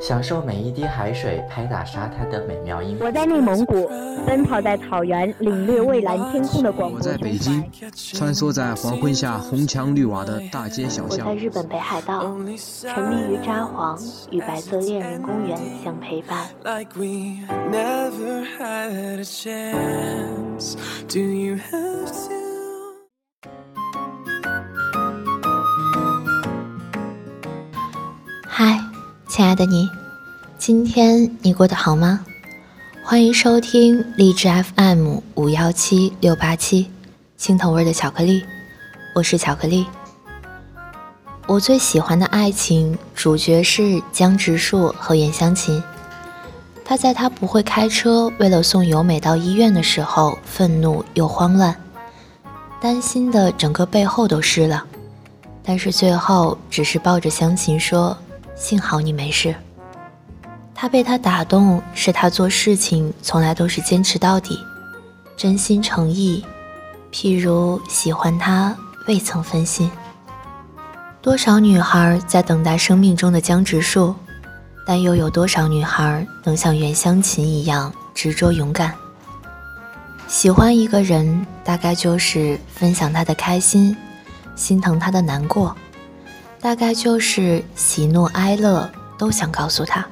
享受每一滴海水拍打沙滩的美妙音。我在内蒙古，奔跑在草原，领略蔚蓝天空的广阔。我在北京，穿梭在黄昏下红墙绿瓦的大街小巷。我在日本北海道，沉迷于札幌，与白色恋人公园相陪伴。嗨。亲爱的你，今天你过得好吗？欢迎收听荔枝 FM 五幺七六八七，青藤味的巧克力，我是巧克力。我最喜欢的爱情主角是江直树和袁湘琴。他在他不会开车，为了送由美到医院的时候，愤怒又慌乱，担心的整个背后都湿了，但是最后只是抱着湘琴说。幸好你没事。他被他打动，是他做事情从来都是坚持到底，真心诚意。譬如喜欢他，未曾分心。多少女孩在等待生命中的江直树，但又有多少女孩能像袁湘琴一样执着勇敢？喜欢一个人，大概就是分享他的开心，心疼他的难过。大概就是喜怒哀乐都想告诉他，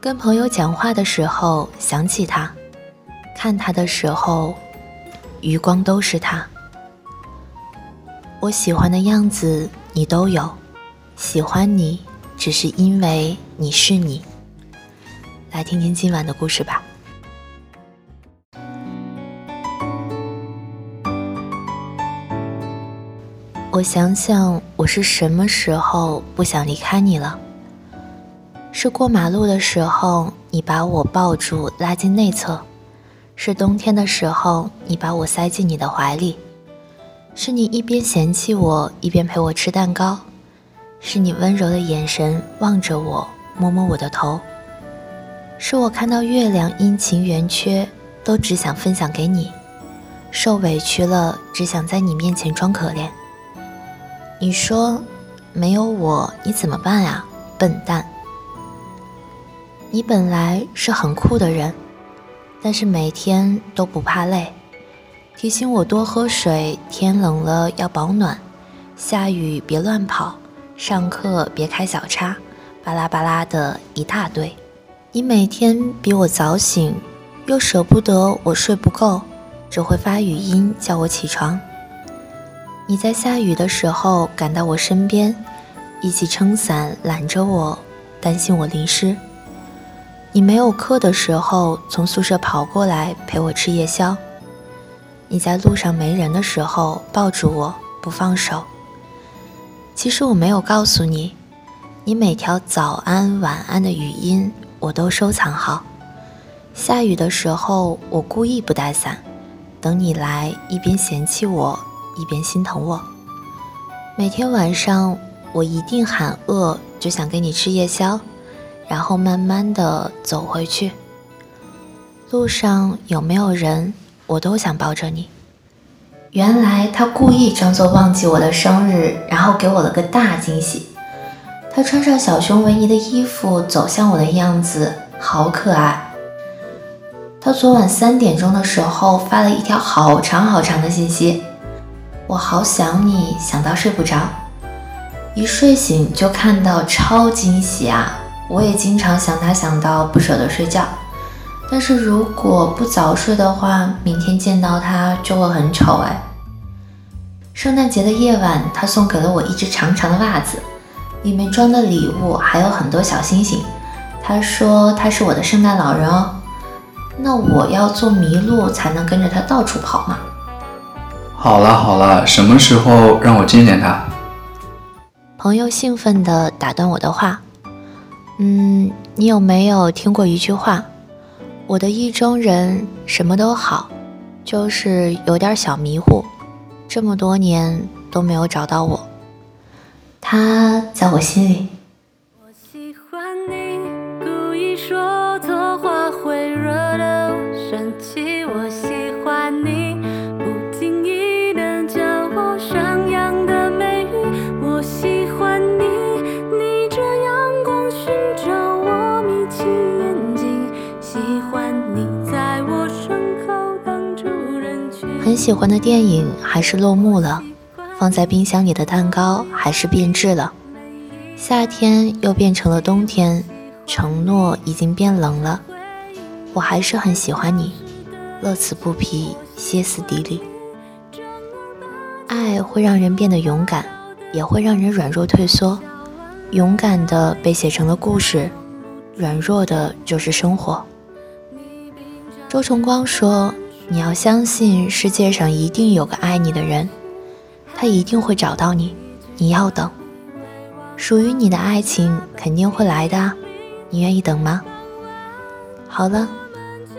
跟朋友讲话的时候想起他，看他的时候，余光都是他。我喜欢的样子你都有，喜欢你只是因为你是你。来听听今晚的故事吧。我想想，我是什么时候不想离开你了？是过马路的时候，你把我抱住拉进内侧；是冬天的时候，你把我塞进你的怀里；是你一边嫌弃我，一边陪我吃蛋糕；是你温柔的眼神望着我，摸摸我的头；是我看到月亮阴晴圆缺，都只想分享给你；受委屈了，只想在你面前装可怜。你说，没有我你怎么办呀，笨蛋！你本来是很酷的人，但是每天都不怕累，提醒我多喝水，天冷了要保暖，下雨别乱跑，上课别开小差，巴拉巴拉的一大堆。你每天比我早醒，又舍不得我睡不够，只会发语音叫我起床。你在下雨的时候赶到我身边，一起撑伞揽着我，担心我淋湿。你没有课的时候从宿舍跑过来陪我吃夜宵。你在路上没人的时候抱住我不放手。其实我没有告诉你，你每条早安晚安的语音我都收藏好。下雨的时候我故意不带伞，等你来一边嫌弃我。一边心疼我，每天晚上我一定喊饿，就想给你吃夜宵，然后慢慢的走回去。路上有没有人，我都想抱着你。原来他故意装作忘记我的生日，然后给我了个大惊喜。他穿上小熊维尼的衣服走向我的样子，好可爱。他昨晚三点钟的时候发了一条好长好长的信息。我好想你，想到睡不着，一睡醒就看到超惊喜啊！我也经常想他，想到不舍得睡觉。但是如果不早睡的话，明天见到他就会很丑哎。圣诞节的夜晚，他送给了我一只长长的袜子，里面装的礼物还有很多小星星。他说他是我的圣诞老人哦。那我要做麋鹿才能跟着他到处跑吗？好了好了，什么时候让我见见他？朋友兴奋地打断我的话：“嗯，你有没有听过一句话？我的意中人什么都好，就是有点小迷糊，这么多年都没有找到我。他在我心里。”喜欢的电影还是落幕了，放在冰箱里的蛋糕还是变质了，夏天又变成了冬天，承诺已经变冷了，我还是很喜欢你，乐此不疲，歇斯底里。爱会让人变得勇敢，也会让人软弱退缩。勇敢的被写成了故事，软弱的就是生活。周崇光说：“你要相信世界上一定有个爱你的人，他一定会找到你。你要等，属于你的爱情肯定会来的。你愿意等吗？”好了，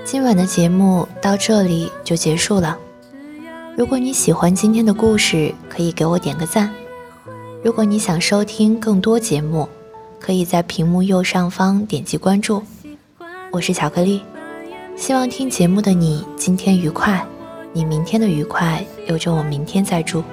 今晚的节目到这里就结束了。如果你喜欢今天的故事，可以给我点个赞。如果你想收听更多节目，可以在屏幕右上方点击关注。我是巧克力，希望听节目的你今天愉快，你明天的愉快留着我明天再祝。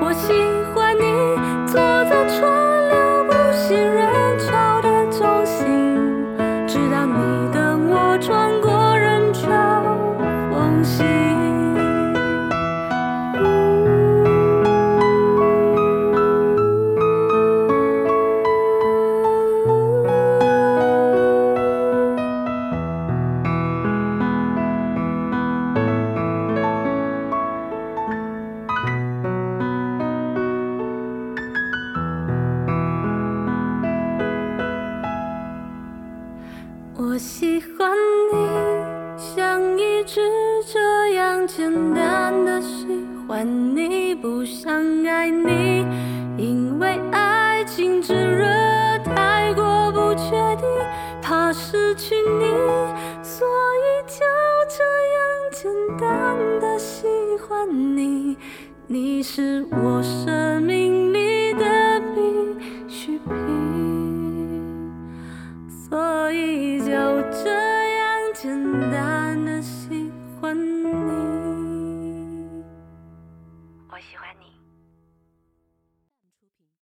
我喜欢爱你，因为爱情炙热太过不确定，怕失去你，所以就这样简单的喜欢你，你是我生